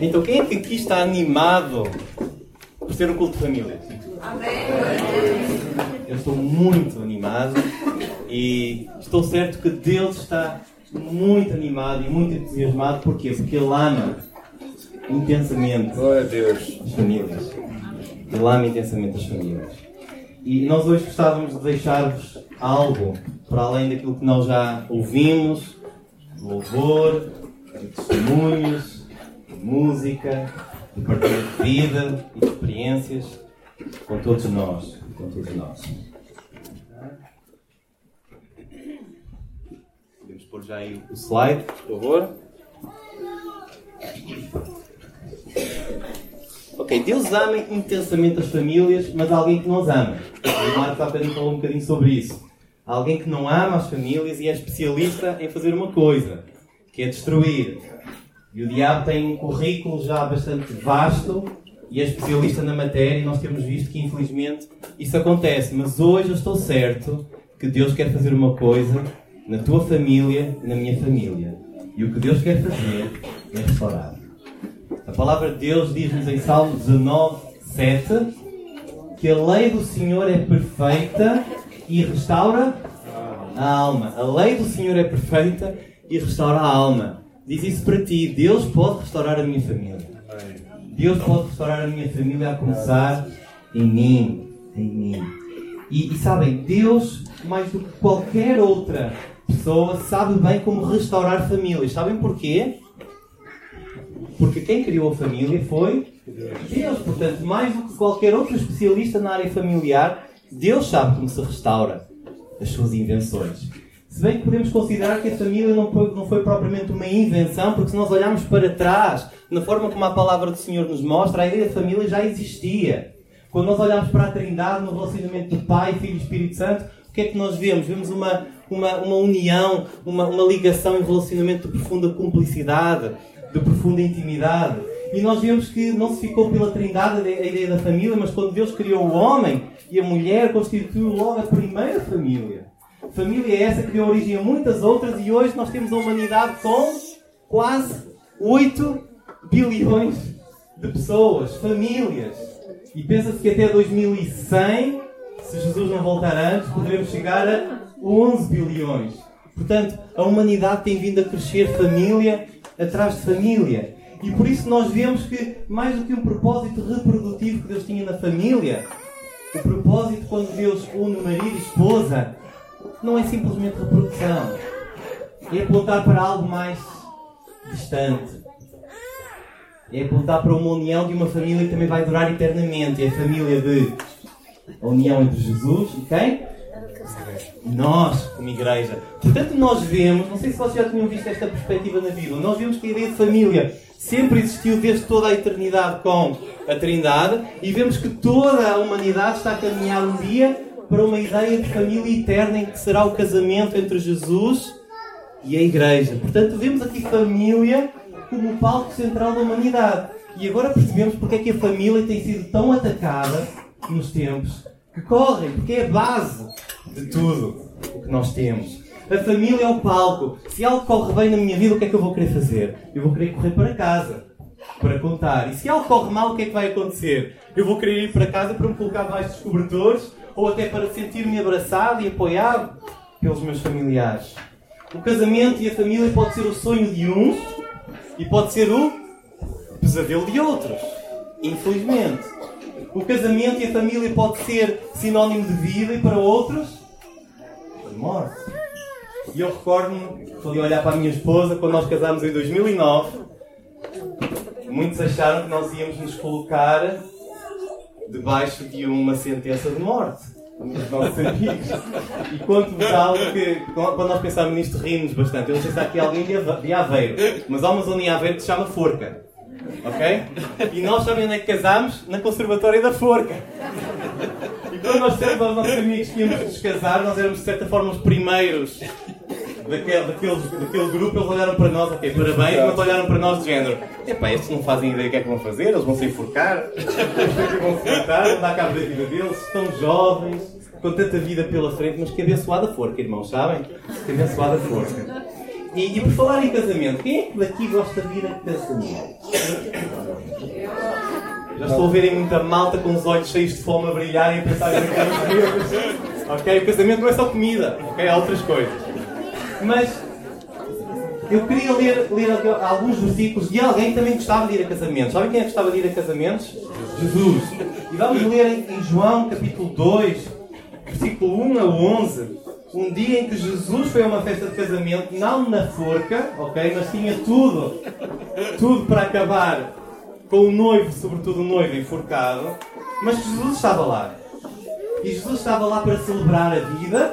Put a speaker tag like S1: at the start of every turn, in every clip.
S1: Então quem é que aqui está animado por ser um culto de família? Eu estou muito animado e estou certo que Deus está muito animado e muito entusiasmado. Porquê? Porque Ele ama intensamente as famílias. Ele ama intensamente as famílias. E nós hoje gostávamos de deixar-vos algo para além daquilo que nós já ouvimos, de louvor, de testemunhos, música, de partilha de vida e de experiências com todos nós. Com todos nós. Podemos pôr já aí o slide, por favor. Ok, Deus ama intensamente as famílias, mas há alguém que não as ama. O Marcos há bocadinho falou um bocadinho sobre isso. Há alguém que não ama as famílias e é especialista em fazer uma coisa, que é destruir. E o diabo tem um currículo já bastante vasto e é especialista na matéria e nós temos visto que infelizmente isso acontece. Mas hoje eu estou certo que Deus quer fazer uma coisa na tua família e na minha família. E o que Deus quer fazer é restaurar. A palavra de Deus diz-nos em Salmo 19, 7 que a lei do Senhor é perfeita e restaura a alma. A lei do Senhor é perfeita e restaura a alma. Diz isso para ti. Deus pode restaurar a minha família. Deus pode restaurar a minha família a começar em mim. Em mim. E, e sabem, Deus, mais do que qualquer outra pessoa, sabe bem como restaurar famílias. Sabem porquê? Porque quem criou a família foi Deus. Portanto, mais do que qualquer outro especialista na área familiar, Deus sabe como se restaura as suas invenções. Se bem que podemos considerar que a família não foi, não foi propriamente uma invenção, porque se nós olharmos para trás, na forma como a palavra do Senhor nos mostra, a ideia de família já existia. Quando nós olhamos para a Trindade, no relacionamento do Pai, Filho e Espírito Santo, o que é que nós vemos? Vemos uma, uma, uma união, uma, uma ligação e um relacionamento de profunda cumplicidade, de profunda intimidade. E nós vemos que não se ficou pela trindade a ideia da família, mas quando Deus criou o homem e a mulher, constituiu logo a primeira família. Família é essa que deu origem a muitas outras e hoje nós temos a humanidade com quase 8 bilhões de pessoas, famílias. E pensa-se que até 2100, se Jesus não voltar antes, poderemos chegar a 11 bilhões. Portanto, a humanidade tem vindo a crescer família atrás de família. E por isso nós vemos que, mais do que um propósito reprodutivo que Deus tinha na família, o propósito quando Deus une marido e esposa não é simplesmente reprodução. É apontar para algo mais distante. É apontar para uma união de uma família que também vai durar eternamente. É a família de a união entre Jesus e quem? Nós, como igreja. Portanto, nós vemos, não sei se vocês já tinham visto esta perspectiva na Bíblia, nós vemos que a ideia de família sempre existiu desde toda a eternidade com a Trindade e vemos que toda a humanidade está a caminhar um dia para uma ideia de família eterna em que será o casamento entre Jesus e a Igreja. Portanto, vemos aqui família como o palco central da humanidade. E agora percebemos porque é que a família tem sido tão atacada nos tempos que correm, porque é a base de tudo o que nós temos. A família é o palco. Se algo corre bem na minha vida, o que é que eu vou querer fazer? Eu vou querer correr para casa para contar. E se algo corre mal, o que é que vai acontecer? Eu vou querer ir para casa para me colocar debaixo dos cobertores ou até para sentir-me abraçado e apoiado pelos meus familiares. O casamento e a família pode ser o sonho de uns e pode ser o pesadelo de outros. Infelizmente. O casamento e a família pode ser sinónimo de vida e para outros de morte. E eu recordo-me, a olhar para a minha esposa, quando nós casámos em 2009, muitos acharam que nós íamos nos colocar debaixo de uma sentença de morte. Os nossos amigos. E conto-vos algo que, quando nós pensávamos nisto, rimos bastante. Eu não sei se há aqui alguém de Aveiro, mas há uma zona em Aveiro que se chama Forca. Ok? E nós sabem onde é que casámos? Na Conservatória da Forca. E quando nós dissemos aos nossos amigos que íamos nos casar, nós éramos de certa forma os primeiros daquele, daquele, daquele grupo, eles olharam para nós, ok, parabéns, mas olharam para nós de género. Epá, estes não fazem ideia do que é que vão fazer, eles vão se enforcar, eles vão se matar, vão dar cabo da vida deles, estão jovens, com tanta vida pela frente, mas que abençoada forca, irmãos, sabem? Que abençoada forca. E, e por falar em casamento, quem é que daqui gosta de ir a casamento? Já estou a verem muita malta com os olhos cheios de fome a brilhar e a pensar em casamentos. Ok? O casamento não é só comida, ok? Há outras coisas. Mas eu queria ler, ler alguns versículos de alguém que também gostava de ir a casamentos. Sabem quem é que gostava de ir a casamentos? Jesus. E vamos ler em João capítulo 2, versículo 1 a 11 um dia em que Jesus foi a uma festa de casamento, não na forca, ok? Mas tinha tudo, tudo para acabar com o noivo, sobretudo o noivo, enforcado. Mas Jesus estava lá. E Jesus estava lá para celebrar a vida,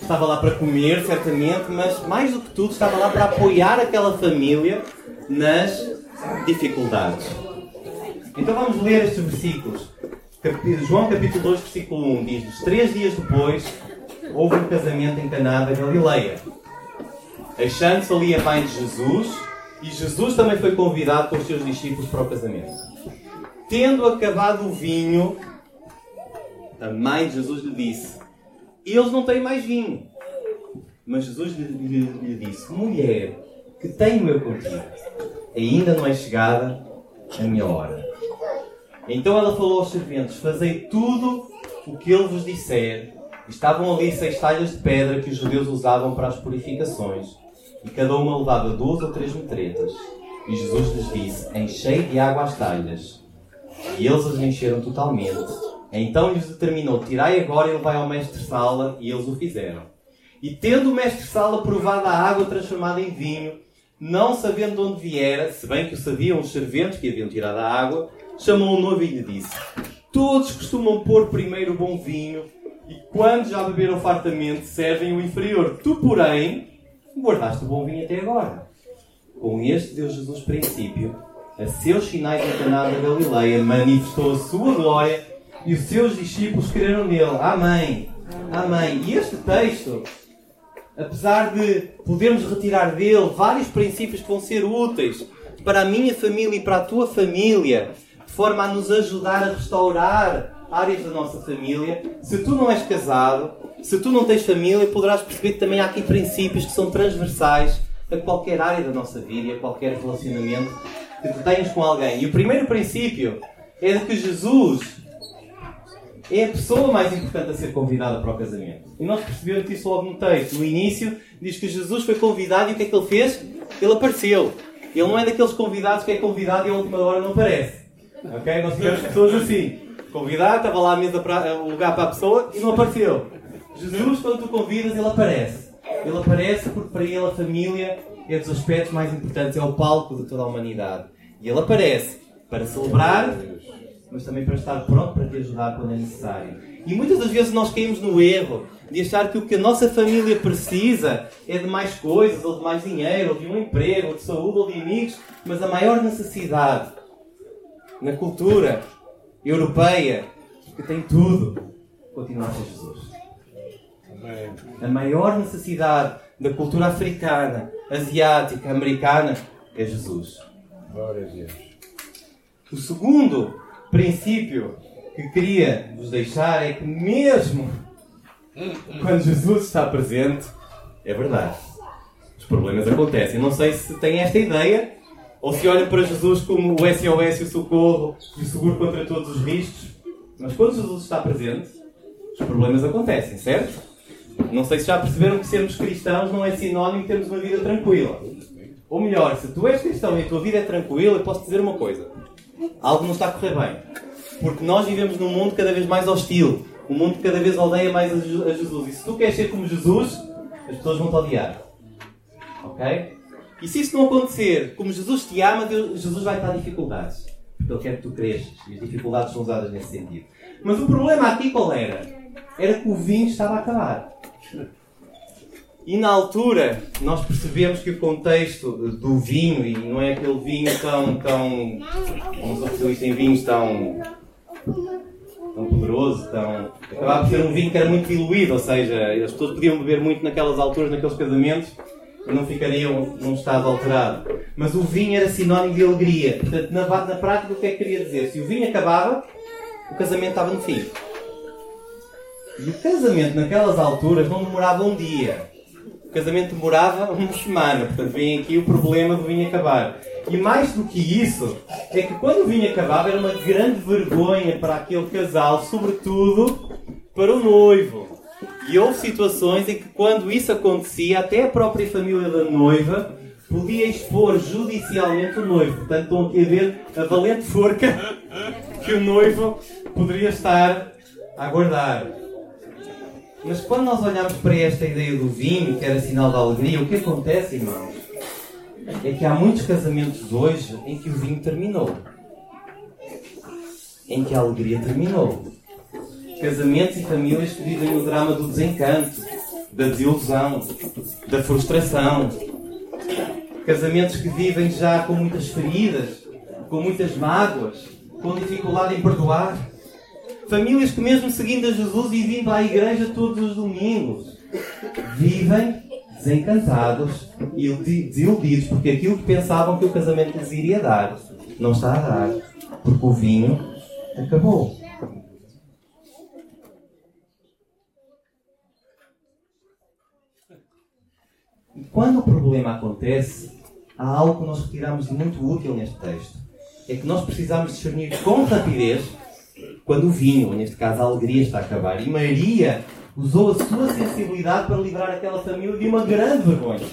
S1: estava lá para comer, certamente, mas mais do que tudo, estava lá para apoiar aquela família nas dificuldades. Então vamos ler estes versículos. João capítulo 2, versículo 1 diz-nos: Três dias depois houve um casamento em Caná da Galileia. Achando-se ali a mãe de Jesus, e Jesus também foi convidado com os seus discípulos para o casamento. Tendo acabado o vinho, a mãe de Jesus lhe disse: Eles não têm mais vinho. Mas Jesus lhe, lhe, lhe disse: Mulher, que tenho eu contigo? Ainda não é chegada a minha hora. Então ela falou aos serventes: Fazei tudo o que ele vos disser. Estavam ali seis talhas de pedra que os judeus usavam para as purificações, e cada uma levava duas ou três metretas. E Jesus lhes disse: Enchei de água as talhas. E eles as encheram totalmente. Então lhes determinou: Tirai agora e levai ao mestre-sala, e eles o fizeram. E tendo o mestre-sala provado a água transformada em vinho, não sabendo de onde viera, se bem que o sabiam os serventes que haviam tirado a água, chamou o noivo e lhe disse: Todos costumam pôr primeiro o bom vinho e quando já beberam fartamente, servem o inferior. Tu, porém, guardaste o bom vinho até agora. Com este deu Jesus princípio, a seus sinais em Caná da Galileia, manifestou a sua glória e os seus discípulos creram nele. Amém. Amém. E este texto, apesar de podermos retirar dele vários princípios que vão ser úteis para a minha família e para a tua família, de forma a nos ajudar a restaurar áreas da nossa família. Se tu não és casado, se tu não tens família, poderás perceber que também há aqui princípios que são transversais a qualquer área da nossa vida e a qualquer relacionamento que tu tenhas com alguém. E o primeiro princípio é de que Jesus é a pessoa mais importante a ser convidada para o casamento. E nós percebemos isso logo no texto. No início, diz que Jesus foi convidado e o que é que ele fez? Ele apareceu. Ele não é daqueles convidados que é convidado e a última hora não aparece. Ok? Nós tivemos pessoas assim convidado, estava lá a mesa para, o lugar para a pessoa e não apareceu. Jesus, quando tu convidas, ele aparece. Ele aparece porque para ele a família é dos aspectos mais importantes, é o palco de toda a humanidade. E ele aparece para celebrar, mas também para estar pronto para te ajudar quando é necessário. E muitas das vezes nós caímos no erro de achar que o que a nossa família precisa é de mais coisas, ou de mais dinheiro, ou de um emprego, ou de saúde, ou de amigos, mas a maior necessidade na cultura europeia, que tem tudo, continua a ser Jesus. A maior necessidade da cultura africana, asiática, americana é Jesus. Glória a Deus. O segundo princípio que queria vos deixar é que, mesmo quando Jesus está presente, é verdade. Os problemas acontecem. Não sei se têm esta ideia, ou se olham para Jesus como o SOS o socorro e o seguro contra todos os riscos. Mas quando Jesus está presente, os problemas acontecem, certo? Não sei se já perceberam que sermos cristãos não é sinónimo de termos uma vida tranquila. Ou melhor, se tu és cristão e a tua vida é tranquila, eu posso dizer uma coisa: algo não está a correr bem. Porque nós vivemos num mundo cada vez mais hostil. Um mundo que cada vez odeia mais a Jesus. E se tu queres ser como Jesus, as pessoas vão te odiar. Ok? E se isso não acontecer, como Jesus te ama, Deus, Jesus vai te dar dificuldades. Porque Ele quer que tu cresças. E as dificuldades são usadas nesse sentido. Mas o problema aqui qual era? Era que o vinho estava a acabar. E na altura, nós percebemos que o contexto do vinho, e não é aquele vinho tão. tão não sou especialista em vinhos tão. tão poderoso, tão. acabava por ser um vinho que era muito diluído, ou seja, as pessoas podiam beber muito naquelas alturas, naqueles casamentos, não ficariam num estado alterado. Mas o vinho era sinónimo de alegria. Portanto, na, na prática, o que é que queria dizer? Se o vinho acabava, o casamento estava no fim. E o casamento naquelas alturas não demorava um dia. O casamento demorava uma semana, portanto, vem aqui o problema do vinho acabar. E mais do que isso, é que quando o vinho acabava era uma grande vergonha para aquele casal, sobretudo para o noivo. E houve situações em que, quando isso acontecia, até a própria família da noiva podia expor judicialmente o noivo. Portanto, estão aqui a ver a valente forca que o noivo poderia estar a aguardar. Mas quando nós olhamos para esta ideia do vinho, que era sinal de alegria, o que acontece, irmãos? É que há muitos casamentos hoje em que o vinho terminou. Em que a alegria terminou. Casamentos e famílias que vivem o drama do desencanto, da desilusão, da frustração. Casamentos que vivem já com muitas feridas, com muitas mágoas, com dificuldade em perdoar Famílias que, mesmo seguindo a Jesus e vindo à igreja todos os domingos, vivem desencantados e desiludidos porque aquilo que pensavam que o casamento lhes iria dar não está a dar, porque o vinho acabou. E quando o problema acontece, há algo que nós retiramos de muito útil neste texto. É que nós precisamos discernir com rapidez quando o vinho, neste caso a alegria, está a acabar. E Maria usou a sua sensibilidade para livrar aquela família de uma grande vergonha.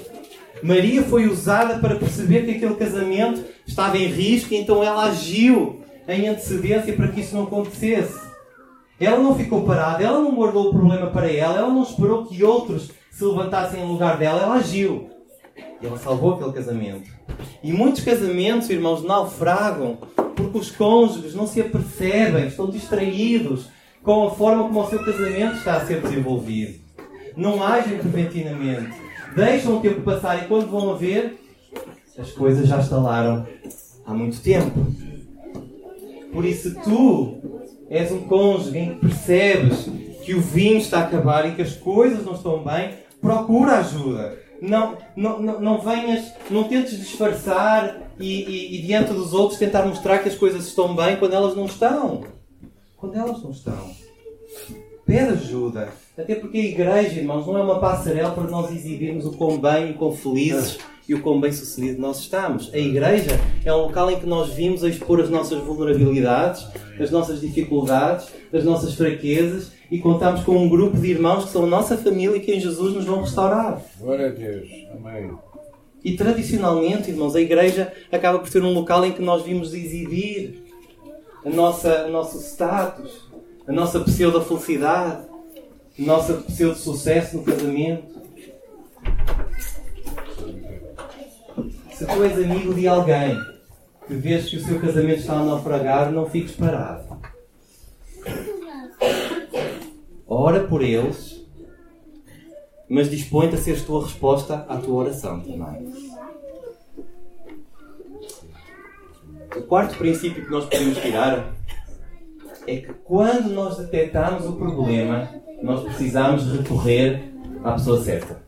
S1: Maria foi usada para perceber que aquele casamento estava em risco e então ela agiu em antecedência para que isso não acontecesse. Ela não ficou parada, ela não guardou o problema para ela, ela não esperou que outros se levantassem em lugar dela, ela agiu. E ela salvou aquele casamento. E muitos casamentos, irmãos, naufragam porque os cônjuges não se apercebem, estão distraídos com a forma como o seu casamento está a ser desenvolvido. Não agem repentinamente. Deixam o tempo passar e quando vão a ver, as coisas já estalaram há muito tempo. Por isso, tu és um cônjuge em que percebes que o vinho está a acabar e que as coisas não estão bem, procura ajuda não, não, não, não venhas, não tentes disfarçar e, e, e, diante dos outros tentar mostrar que as coisas estão bem quando elas não estão. Quando elas não estão. Pede ajuda. Até porque a igreja, irmãos, não é uma passarela para nós exibirmos o quão bem e quão felizes e o quão bem sucedido nós estamos. A igreja é um local em que nós vimos a expor as nossas vulnerabilidades, as nossas dificuldades, as nossas fraquezas e contamos com um grupo de irmãos que são a nossa família e que em Jesus nos vão restaurar.
S2: Glória a Deus. Amém.
S1: E tradicionalmente, irmãos, a igreja acaba por ser um local em que nós vimos exibir a nossa, o nosso status, a nossa pseudo-felicidade, a nossa pseudo-sucesso no casamento. Se tu és amigo de alguém que vês que o seu casamento está a naufragar, não fiques parado. Ora por eles, mas dispõe-te a seres tua resposta à tua oração também. O quarto princípio que nós podemos tirar é que quando nós detectamos o problema, nós precisamos recorrer à pessoa certa.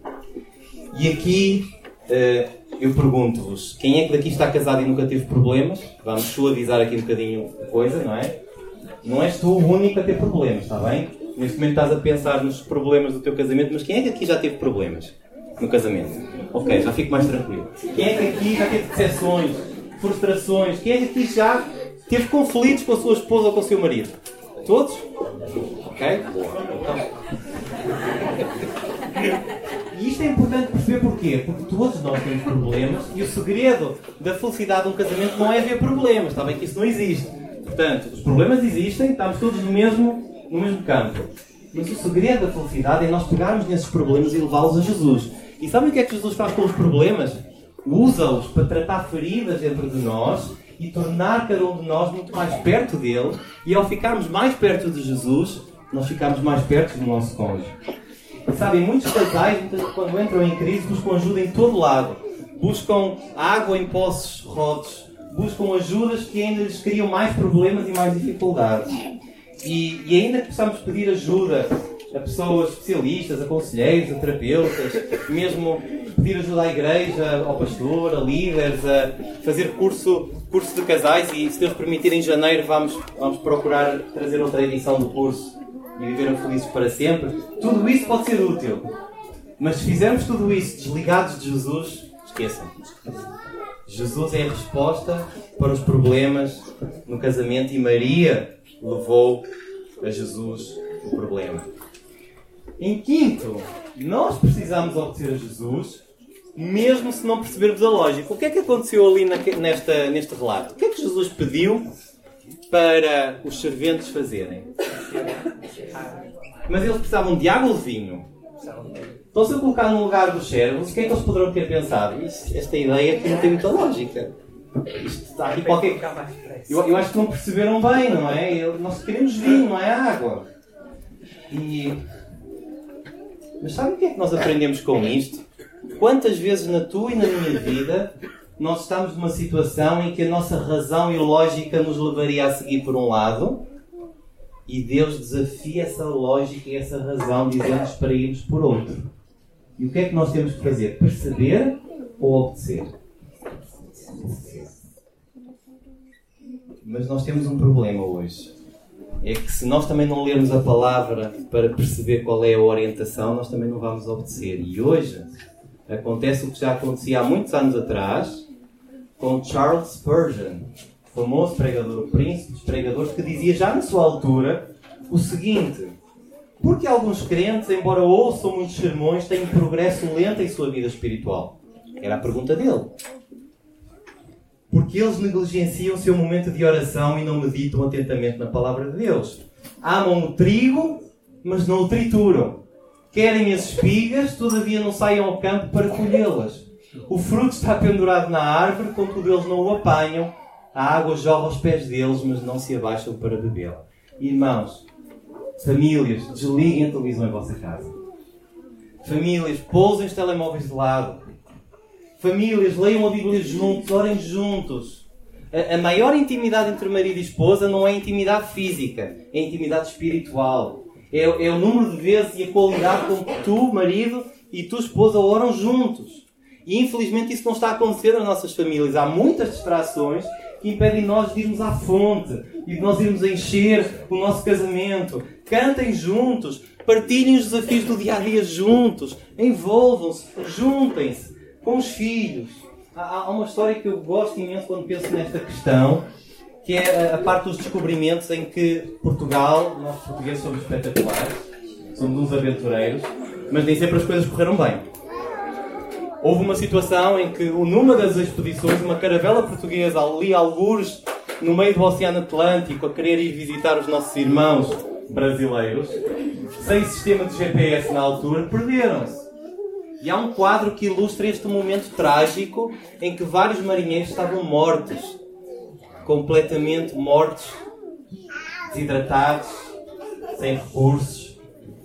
S1: E aqui uh, eu pergunto-vos: quem é que daqui está casado e nunca teve problemas? Vamos suavizar aqui um bocadinho a coisa, não é? Não és tu o único a ter problemas, está bem? Neste momento estás a pensar nos problemas do teu casamento, mas quem é que aqui já teve problemas no casamento? Ok, já fico mais tranquilo. Quem é que aqui já teve decepções, frustrações? Quem é que aqui já teve conflitos com a sua esposa ou com o seu marido? Todos? Ok? E isto é importante perceber porquê? Porque todos nós temos problemas e o segredo da felicidade de um casamento não é ver problemas, está bem que isso não existe. Portanto, os problemas existem, estamos todos no mesmo no mesmo campo. Mas o segredo da felicidade é nós pegarmos nesses problemas e levá-los a Jesus. E sabem o que é que Jesus faz com os problemas? Usa-os para tratar feridas dentro de nós e tornar cada um de nós muito mais perto dele. E ao ficarmos mais perto de Jesus, nós ficamos mais perto do nosso cônjuge. Sabem, muitos casais, quando entram em crise, buscam ajuda em todo lado. Buscam água em poços rotos. Buscam ajudas que ainda lhes criam mais problemas e mais dificuldades. E, e ainda que possamos pedir ajuda a pessoas especialistas, a conselheiros, a terapeutas, mesmo pedir ajuda à igreja, ao pastor, a líderes, a fazer curso, curso de casais e, se Deus permitir, em janeiro vamos, vamos procurar trazer outra edição do curso e viveram felizes para sempre. Tudo isso pode ser útil. Mas se fizermos tudo isso desligados de Jesus, esqueçam. Jesus é a resposta para os problemas no casamento e Maria levou a Jesus o problema. Em quinto, nós precisamos obedecer a Jesus, mesmo se não percebermos a lógica. O que é que aconteceu ali nesta, neste relato? O que é que Jesus pediu para os serventes fazerem? Mas eles precisavam de água ou de vinho? Então, se eu colocar no lugar dos servos, o que é que eles poderão ter pensado? Isto, esta ideia aqui não tem muita lógica. Isto está aqui qualquer. Eu, eu acho que não perceberam bem, não é? Nós queremos vinho, não é água. E. Mas sabe o que é que nós aprendemos com isto? Quantas vezes na tua e na minha vida nós estamos numa situação em que a nossa razão e lógica nos levaria a seguir por um lado e Deus desafia essa lógica e essa razão, dizendo-nos para irmos por outro. E o que é que nós temos que fazer? Perceber ou obedecer? Mas nós temos um problema hoje. É que se nós também não lermos a palavra para perceber qual é a orientação, nós também não vamos obedecer. E hoje acontece o que já acontecia há muitos anos atrás com Charles Spurgeon, famoso pregador, príncipe dos pregadores, que dizia já na sua altura o seguinte: porque alguns crentes, embora ouçam muitos sermões, têm progresso lento em sua vida espiritual? Era a pergunta dele. Porque eles negligenciam o seu momento de oração e não meditam atentamente na palavra de Deus. Amam o trigo, mas não o trituram. Querem as espigas, todavia não saiam ao campo para colhê-las. O fruto está pendurado na árvore, contudo eles não o apanham a água jorra aos pés deles, mas não se abaixam para bebê-la. Irmãos, famílias, desliguem a televisão em vossa casa. Famílias, pousem os telemóveis de lado. Famílias, leiam a Bíblia juntos, orem juntos. A, a maior intimidade entre marido e esposa não é intimidade física, é intimidade espiritual. É, é o número de vezes e a qualidade com que tu, marido, e tu, esposa, oram juntos. E infelizmente isso não está a acontecer nas nossas famílias. Há muitas distrações que impedem nós de irmos à fonte e de nós irmos encher o nosso casamento. Cantem juntos, partilhem os desafios do dia a dia juntos, envolvam-se, juntem-se com os filhos. Há, há uma história que eu gosto imenso quando penso nesta questão, que é a, a parte dos descobrimentos em que Portugal, nós portugueses somos espetaculares, somos uns aventureiros, mas nem sempre as coisas correram bem. Houve uma situação em que, numa das expedições, uma caravela portuguesa ali, algures, no meio do Oceano Atlântico, a querer ir visitar os nossos irmãos brasileiros, sem sistema de GPS na altura, perderam-se. E há um quadro que ilustra este momento trágico em que vários marinheiros estavam mortos, completamente mortos, desidratados, sem recursos,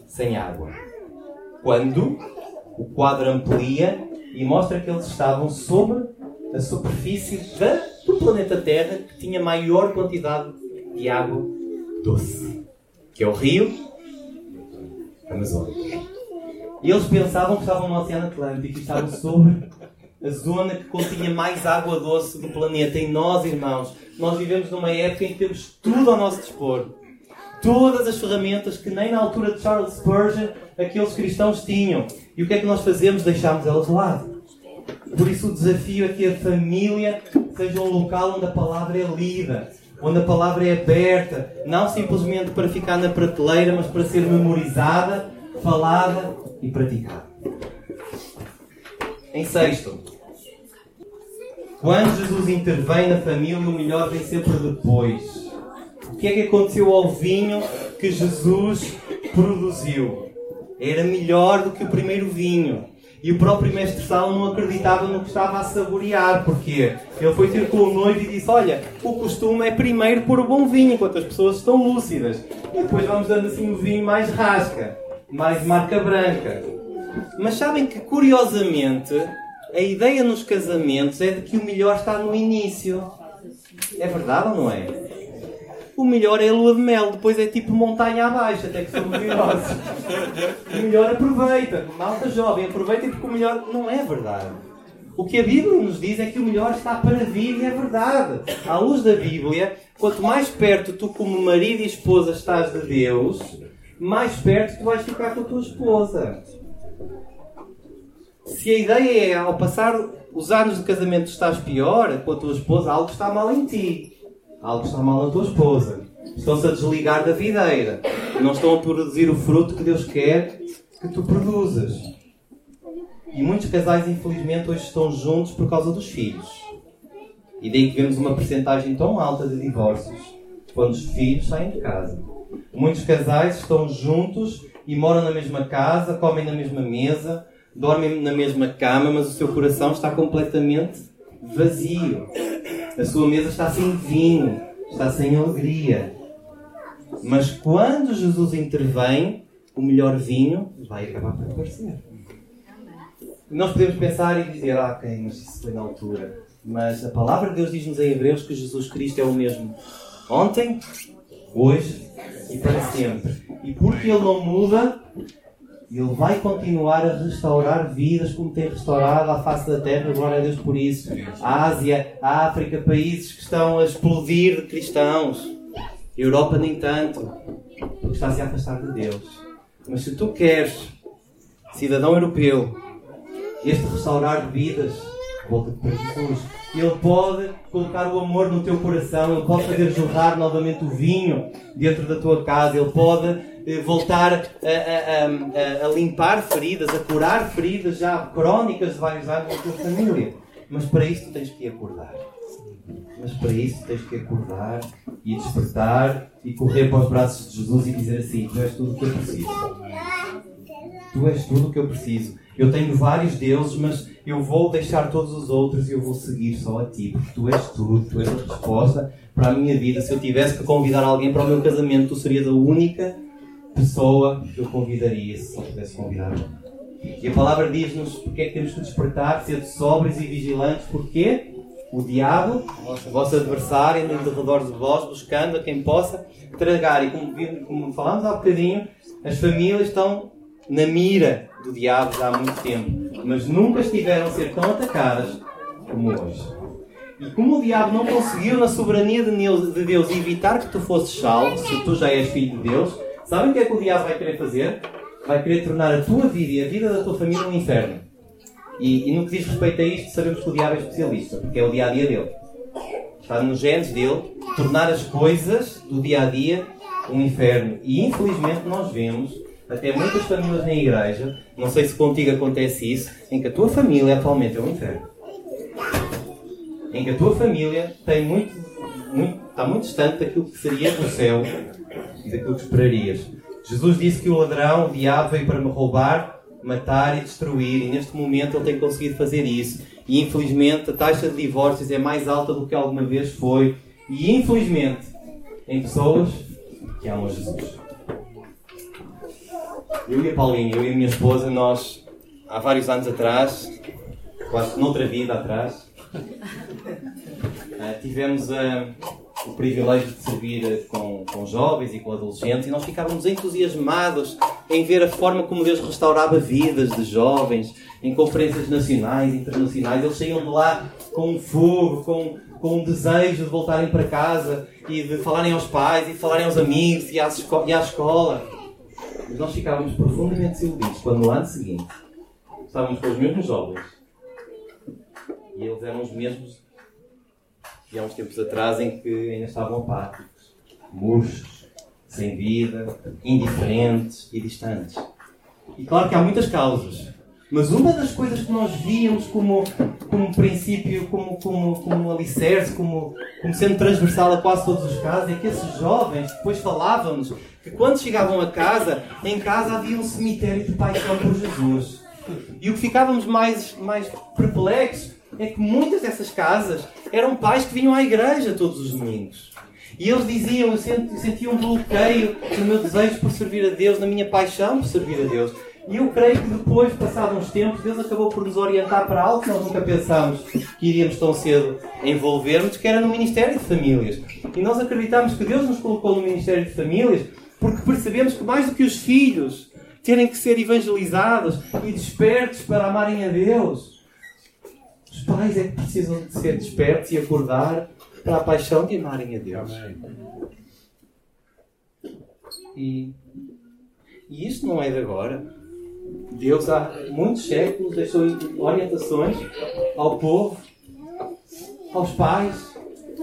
S1: sem água. Quando o quadro amplia e mostra que eles estavam sobre a superfície da, do planeta Terra que tinha maior quantidade de água doce, que é o rio Amazonas. Eles pensavam que estavam no Oceano Atlântico e estavam sobre a zona que continha mais água doce do planeta. E nós, irmãos, nós vivemos numa época em que temos tudo ao nosso dispor. Todas as ferramentas que nem na altura de Charles Spurgeon aqueles cristãos tinham. E o que é que nós fazemos? Deixámos elas de lado. Por isso o desafio é que a família seja um local onde a palavra é lida, onde a palavra é aberta, não simplesmente para ficar na prateleira, mas para ser memorizada, falada e praticada. Em sexto, quando Jesus intervém na família, o melhor vem sempre depois. O que é que aconteceu ao vinho que Jesus produziu? Era melhor do que o primeiro vinho. E o próprio mestre Sala não acreditava no que estava a saborear. Porquê? Ele foi ter com o noivo e disse: Olha, o costume é primeiro pôr o bom vinho, enquanto as pessoas estão lúcidas. E depois vamos dando assim o vinho mais rasca, mais marca branca. Mas sabem que, curiosamente, a ideia nos casamentos é de que o melhor está no início. É verdade ou não é? o melhor é a lua de mel, depois é tipo montanha abaixo, até que somos idosos. O melhor aproveita, malta jovem, aproveita porque o melhor não é verdade. O que a Bíblia nos diz é que o melhor está para vir e é verdade. À luz da Bíblia, quanto mais perto tu, como marido e esposa, estás de Deus, mais perto tu vais ficar com a tua esposa. Se a ideia é, ao passar os anos de casamento, estás pior com a tua esposa, algo está mal em ti. Algo está mal na tua esposa. Estão-se a desligar da videira. Não estão a produzir o fruto que Deus quer que tu produzas. E muitos casais, infelizmente, hoje estão juntos por causa dos filhos. E daí que vemos uma percentagem tão alta de divórcios quando os filhos saem de casa. Muitos casais estão juntos e moram na mesma casa, comem na mesma mesa, dormem na mesma cama, mas o seu coração está completamente vazio. A sua mesa está sem vinho, está sem alegria. Mas quando Jesus intervém, o melhor vinho vai acabar por aparecer. Nós podemos pensar e dizer, ah, ok, mas isso foi na altura. Mas a palavra de Deus diz-nos em Hebreus que Jesus Cristo é o mesmo ontem, hoje e para sempre. E porque Ele não muda, Ele vai continuar a restaurar vidas como tem restaurado a face da terra. Glória a Deus por isso. A Ásia, a África, países que estão a explodir de cristãos. Europa nem tanto, porque está-se a afastar de Deus. Mas se tu queres, cidadão europeu, este restaurar vidas, volta para Jesus. Ele pode colocar o amor no teu coração, Ele pode fazer jorrar novamente o vinho dentro da tua casa, Ele pode eh, voltar a, a, a, a, limpar feridas, a curar feridas já crónicas de vários anos na tua família. Mas para isso tens que acordar. Mas para isso tens que acordar e despertar e correr para os braços de Jesus e dizer assim: Tu és tudo o que eu preciso. Tu és tudo o que eu preciso. Eu tenho vários deuses, mas eu vou deixar todos os outros e eu vou seguir só a ti, porque tu és tudo, tu és a resposta para a minha vida. Se eu tivesse que convidar alguém para o meu casamento, tu serias a única pessoa que eu convidaria se só pudesse convidar alguém. E a palavra diz-nos porque é que temos que despertar, ser sóbrios e vigilantes, porque o diabo, o vosso adversário, anda redor de vós, buscando a quem possa tragar. E como, como falámos há bocadinho, as famílias estão na mira do diabo há muito tempo, mas nunca estiveram a ser tão atacadas como hoje. E como o diabo não conseguiu, na soberania de Deus, evitar que tu fosses salvo, se tu já és filho de Deus, sabem o que é que o diabo vai querer fazer? Vai querer tornar a tua vida e a vida da tua família um inferno. E, e no que diz respeito a isto, sabemos que o diabo é especialista, porque é o dia a dia dele. Está nos genes dele tornar as coisas do dia a dia um inferno. E infelizmente nós vemos até muitas famílias na igreja, não sei se contigo acontece isso, em que a tua família atualmente é um inferno. Em que a tua família tem muito, muito, está muito distante daquilo que seria o céu e daquilo que esperarias. Jesus disse que o ladrão, o diabo, veio para me roubar, matar e destruir, e neste momento ele tem conseguido fazer isso. E infelizmente a taxa de divórcios é mais alta do que alguma vez foi, e infelizmente em pessoas que amam Jesus. Eu e a Paulinha, eu e a minha esposa, nós, há vários anos atrás, quase noutra vida atrás, uh, tivemos uh, o privilégio de servir com, com jovens e com adolescentes e nós ficávamos entusiasmados em ver a forma como Deus restaurava vidas de jovens em conferências nacionais e internacionais. Eles saíam de lá com um fogo, com, com um desejo de voltarem para casa e de falarem aos pais e de falarem aos amigos e à, e à escola. Mas nós ficávamos profundamente desiludidos quando no ano seguinte estávamos com os mesmos jovens e eles eram os mesmos de há uns tempos atrás em que ainda estavam apáticos, murchos, sem vida, indiferentes e distantes. E claro que há muitas causas. Mas uma das coisas que nós víamos como, como princípio, como, como, como alicerce, como, como sendo transversal a quase todos os casos, é que esses jovens, depois falávamos, que quando chegavam a casa, em casa havia um cemitério de paixão por Jesus. E o que ficávamos mais, mais perplexos é que muitas dessas casas eram pais que vinham à igreja todos os domingos. E eles diziam, eu sentia um bloqueio no meu desejo por servir a Deus, na minha paixão por servir a Deus. E eu creio que depois, passados uns tempos, Deus acabou por nos orientar para algo que nós nunca pensámos que iríamos tão cedo envolvermos, que era no Ministério de Famílias. E nós acreditamos que Deus nos colocou no Ministério de Famílias porque percebemos que mais do que os filhos terem que ser evangelizados e despertos para amarem a Deus, os pais é que precisam de ser despertos e acordar para a paixão de amarem a Deus. E, e isto não é de agora. Deus há muitos séculos deixou orientações ao povo, aos pais,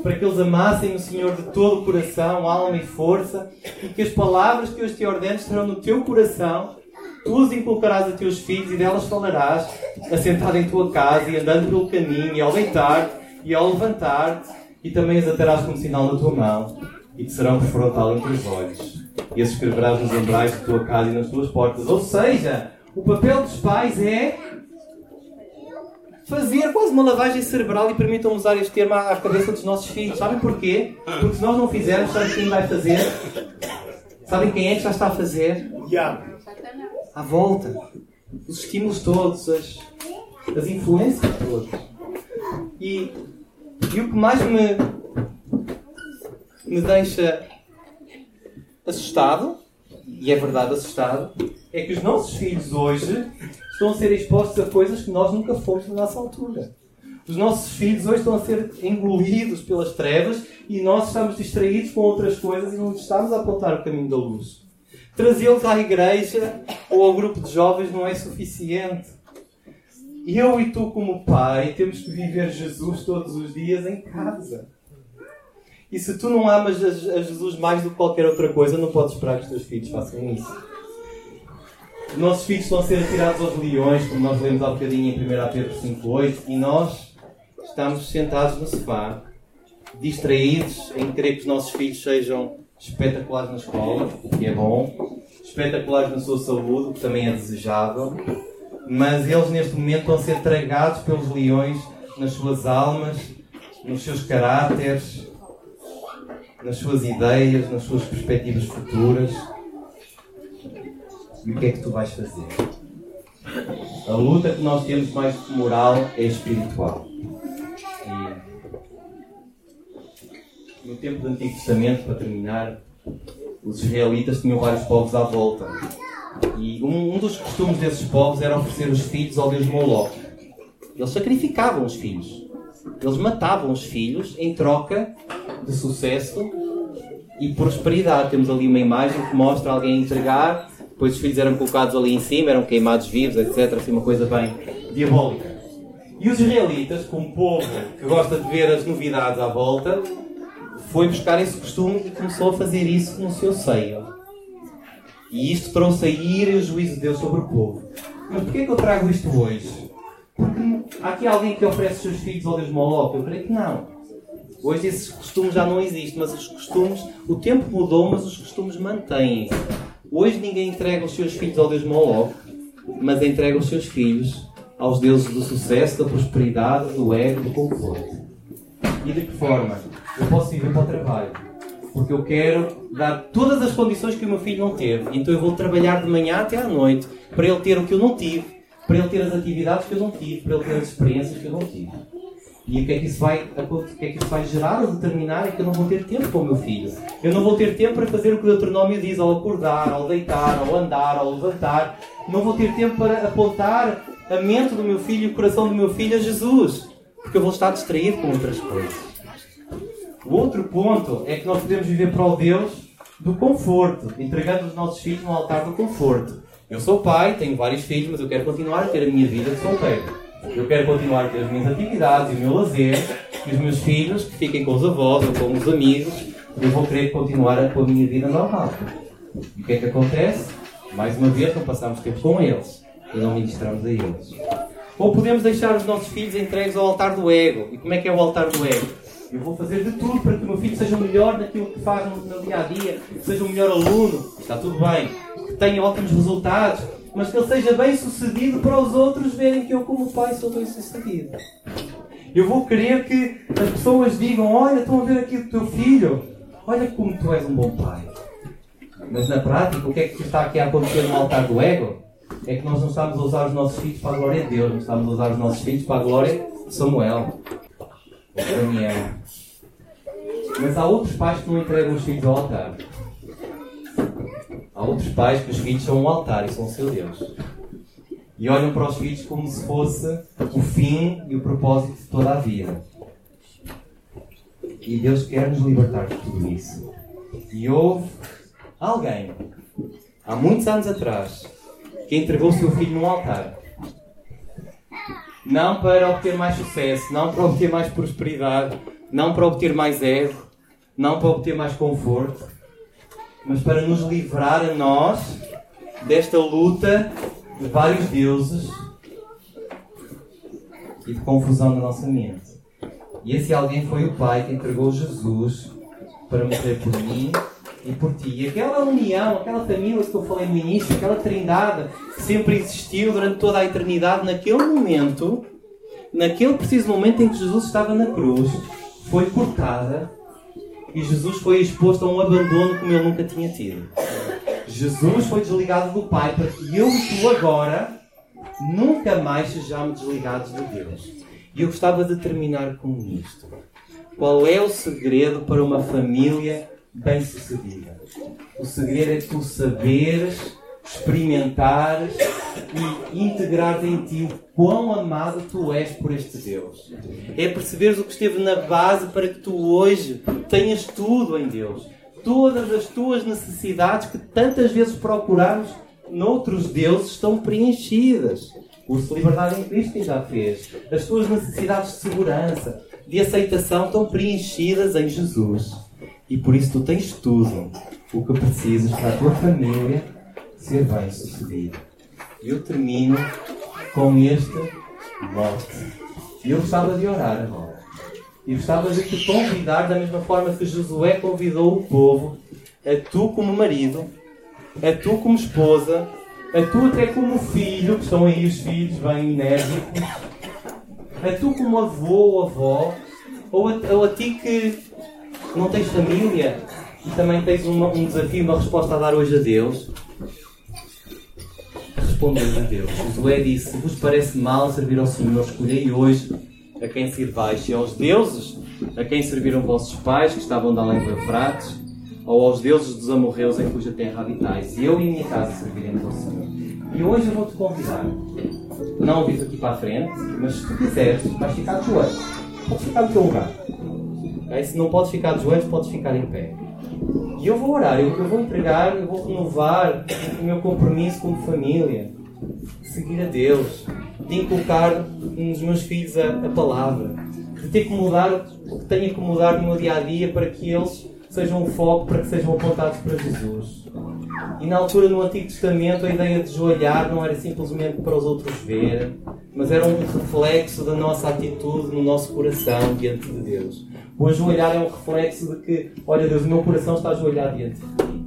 S1: para que eles amassem o Senhor de todo o coração, alma e força, e que as palavras que hoje te ordeno estarão no teu coração, tu as inculcarás a teus filhos e delas falarás, assentado em tua casa e andando pelo caminho, e ao deitar e ao levantar-te, e também as atarás como sinal na tua mão, e te serão por frontal entre os olhos, e as escreverás nos umbrais de tua casa e nas tuas portas. Ou seja, o papel dos pais é fazer quase uma lavagem cerebral e permitam usar este termo à cabeça dos nossos filhos. Sabem porquê? Porque se nós não fizermos, sabem quem vai fazer? Sabem quem é que já está a fazer? À volta. Os estímulos todos, as, as influências todas. E, e o que mais me, me deixa assustado, e é verdade assustado, é que os nossos filhos hoje estão a ser expostos a coisas que nós nunca fomos na nossa altura. Os nossos filhos hoje estão a ser engolidos pelas trevas e nós estamos distraídos com outras coisas e não estamos a apontar o caminho da luz. Trazê-los à igreja ou ao grupo de jovens não é suficiente. Eu e tu, como pai, temos que viver Jesus todos os dias em casa. E se tu não amas a Jesus mais do que qualquer outra coisa, não podes esperar que os teus filhos façam isso. Os nossos filhos estão a ser atirados aos leões, como nós lemos há bocadinho em 1 Pedro 5.8, e nós estamos sentados no sofá, distraídos em querer que os nossos filhos sejam espetaculares na escola, o que é bom, espetaculares na sua saúde, o que também é desejável, mas eles neste momento estão a ser tragados pelos leões nas suas almas, nos seus caráteres, nas suas ideias, nas suas perspectivas futuras. E o que é que tu vais fazer? A luta que nós temos mais moral é espiritual. E no tempo do Antigo Testamento, para terminar, os israelitas tinham vários povos à volta. E um, um dos costumes desses povos era oferecer os filhos ao deus Moloch. Eles sacrificavam os filhos. Eles matavam os filhos em troca de sucesso e prosperidade. Temos ali uma imagem que mostra alguém entregar depois os filhos eram colocados ali em cima, eram queimados vivos, etc. Assim, uma coisa bem diabólica. E os israelitas, como povo que gosta de ver as novidades à volta, foi buscar esse costume e começou a fazer isso no seu seio. E isto trouxe a ira e o juízo de Deus sobre o povo. Mas porquê que eu trago isto hoje? Porque há aqui alguém que oferece os seus filhos ao Deus Moloch? Eu creio que não. Hoje esses costumes já não existem, mas os costumes, o tempo mudou, mas os costumes mantêm-se. Hoje ninguém entrega os seus filhos ao Deus Moloch, mas entrega os seus filhos aos deuses do sucesso, da prosperidade, do ego, do conforto. E de que forma? Eu posso ir para o trabalho, porque eu quero dar todas as condições que o meu filho não teve. Então eu vou trabalhar de manhã até à noite para ele ter o que eu não tive, para ele ter as atividades que eu não tive, para ele ter as experiências que eu não tive. E o que é que isso vai, o que é que isso vai gerar ou determinar é que eu não vou ter tempo com o meu filho. Eu não vou ter tempo para fazer o que o Deuteronômio diz ao acordar, ao deitar, ao andar, ao levantar. Não vou ter tempo para apontar a mente do meu filho e o coração do meu filho a Jesus. Porque eu vou estar distraído com outras coisas. O outro ponto é que nós podemos viver para o Deus do conforto, entregando os nossos filhos no altar do conforto. Eu sou pai, tenho vários filhos, mas eu quero continuar a ter a minha vida de solteiro. Eu quero continuar ter as minhas atividades o meu lazer, e os meus filhos que fiquem com os avós ou com os amigos. Eu vou querer continuar com a minha vida normal. E o que é que acontece? Mais uma vez, não passamos tempo com eles e não ministramos a eles. Ou podemos deixar os nossos filhos entregues ao altar do ego. E como é que é o altar do ego? Eu vou fazer de tudo para que o meu filho seja o melhor naquilo que faz no dia a dia, que seja o melhor aluno, está tudo bem, que tenha ótimos resultados, mas que ele seja bem sucedido para os outros verem que eu, como pai, sou bem sucedido. Eu vou querer que as pessoas digam: Olha, estão a ver aqui o teu filho, olha como tu és um bom pai. Mas na prática, o que é que está aqui a acontecer no altar do ego? É que nós não estamos a usar os nossos filhos para a glória de Deus, não estamos a usar os nossos filhos para a glória de Samuel ou Daniel. Mas há outros pais que não entregam os filhos ao altar. Há outros pais que os filhos são um altar e são o seu Deus. E olham para os filhos como se fosse o fim e o propósito de toda a vida. E Deus quer nos libertar de tudo isso. E houve alguém, há muitos anos atrás, que entregou o seu filho no altar. Não para obter mais sucesso, não para obter mais prosperidade, não para obter mais ego, não para obter mais conforto, mas para nos livrar a nós desta luta de vários deuses e de confusão na nossa mente. E esse alguém foi o Pai que entregou Jesus para morrer por mim e por ti. E aquela união, aquela família que eu falei no início, aquela trindade que sempre existiu durante toda a eternidade, naquele momento, naquele preciso momento em que Jesus estava na cruz, foi cortada e Jesus foi exposto a um abandono como ele nunca tinha tido. Jesus foi desligado do Pai para que eu e tu agora nunca mais sejamos desligados de Deus. E eu gostava de terminar com isto. Qual é o segredo para uma família bem-sucedida? O segredo é tu saberes, experimentares e integrar em ti o quão amado tu és por este Deus. É perceberes o que esteve na base para que tu hoje tenhas tudo em Deus. Todas as tuas necessidades que tantas vezes procuramos noutros deuses estão preenchidas. O de liberdade em Cristo já fez. As tuas necessidades de segurança, de aceitação estão preenchidas em Jesus. E por isso tu tens tudo o que precisas para a tua família ser bem sucedida. Eu termino com este mote. E eu gostava de orar agora. E gostava de te convidar, da mesma forma que Josué convidou o povo, a tu como marido, a tu como esposa, a tu até como filho, que estão aí os filhos bem enérgicos, a tu como avô ou avó, ou a, ou a ti que não tens família e também tens uma, um desafio, uma resposta a dar hoje a Deus, respondeu a Deus. Josué disse: Vos parece mal servir ao Senhor? Escolhei hoje a quem sirvais, se aos deuses a quem serviram vossos pais, que estavam de além do Eufrates, ou aos deuses dos amorreus em cuja terra habitais. E eu e minha casa serviremos ao Senhor. E hoje eu vou-te convidar, não vir aqui para a frente, mas se tu quiseres, vais ficar de joelhos. Podes ficar no teu lugar. Okay? Se não podes ficar de joelhos, podes ficar em pé. E eu vou orar, eu, eu vou entregar, eu vou renovar o meu compromisso como família, seguir a Deus, de inculcar nos meus filhos a, a palavra, de ter que mudar o que tenho que mudar no meu dia a dia para que eles sejam um foco, para que sejam apontados para Jesus. E na altura, no Antigo Testamento, a ideia de joelhar não era simplesmente para os outros ver, mas era um reflexo da nossa atitude no nosso coração diante de Deus. O ajoelhar é um reflexo de que, olha Deus, o meu coração está ajoelhado diante de ti.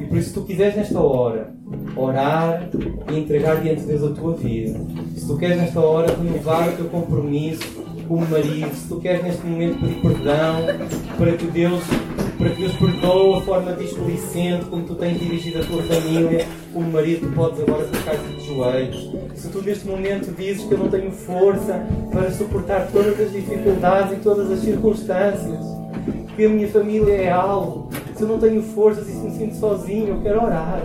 S1: E por isso, se tu quiseres nesta hora orar e entregar diante de Deus a tua vida, se tu queres nesta hora renovar o teu compromisso como marido, se tu queres neste momento pedir perdão para que Deus, para que Deus perdoe a forma displicente como tu tens dirigido a tua família, como marido, tu podes agora ficar-te de joelhos. Se tu neste momento dizes que eu não tenho força para suportar todas as dificuldades e todas as circunstâncias, que a minha família é algo, se eu não tenho forças e se me sinto sozinho, eu quero orar.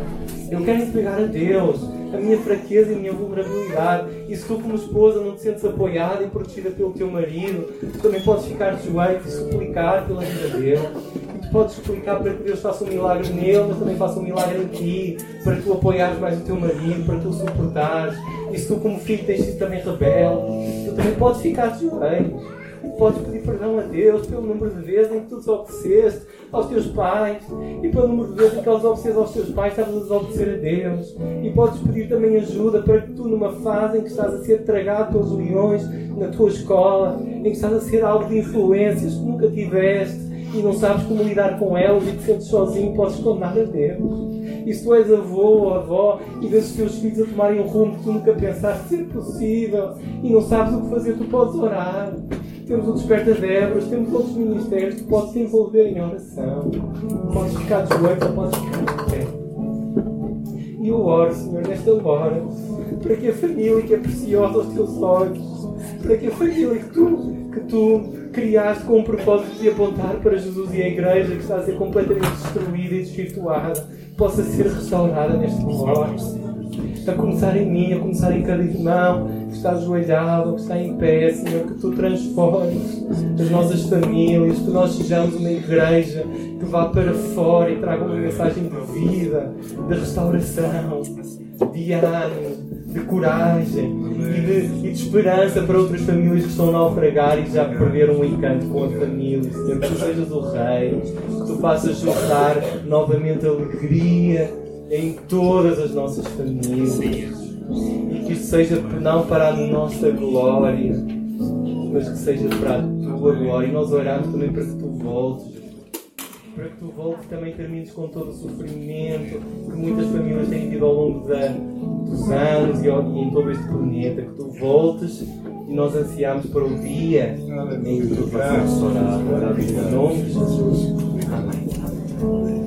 S1: Eu quero entregar a Deus a minha fraqueza e a minha vulnerabilidade. E se tu, como esposa, não te sentes apoiada e protegida pelo teu marido, tu também podes ficar de joelhos e suplicar pela vida dele. Podes suplicar para que Deus faça um milagre nele, mas também faça um milagre em ti, para tu apoiares mais o teu marido, para tu suportares. E se tu, como filho, tens sido também rebelde, tu também podes ficar de joelhos podes pedir perdão a Deus pelo número de vezes em que tu desobedeceste aos teus pais e pelo número de vezes em que eles obedeceste aos teus pais, estavas a desobedecer a Deus. E podes pedir também ajuda para que tu, numa fase em que estás a ser tragado pelos leões na tua escola, em que estás a ser alvo de influências que nunca tiveste e não sabes como lidar com elas e te sentes sozinho, podes condenar a Deus. E se tu és avô ou avó e vês os teus filhos a tomarem um rumo que tu nunca pensaste ser possível e não sabes o que fazer, tu podes orar temos o Desperta Débora, temos outros ministérios que podes te envolver em oração. Podes ficar de joelhos ou podes ficar de pé. E eu oro, Senhor, nesta hora, para que a família que é preciosa aos teus olhos, para que a família que tu, que tu criaste com o propósito de apontar para Jesus e a igreja que está a ser completamente destruída e desvirtuada, possa ser restaurada neste momento a começar em mim, a começar em cada irmão que está ajoelhado, que está em pé, Senhor, que tu transformes as nossas famílias, que nós sejamos uma igreja que vá para fora e traga uma mensagem de vida, de restauração. de ânimo, de coragem e de, e de esperança para outras famílias que estão a naufragar e que já perderam o encanto com a família. Senhor, que tu sejas o Rei, que tu faças jorrar novamente alegria em todas as nossas famílias. E que isto seja não para a nossa glória, mas que seja para a tua glória. E nós oramos também para que tu voltes para que tu voltes também termines com todo o sofrimento que muitas famílias têm tido ao longo dos anos e, em todo este planeta, que tu voltes e nós ansiamos para o dia em que tu vais restaurar. Em nome de Jesus. Amém.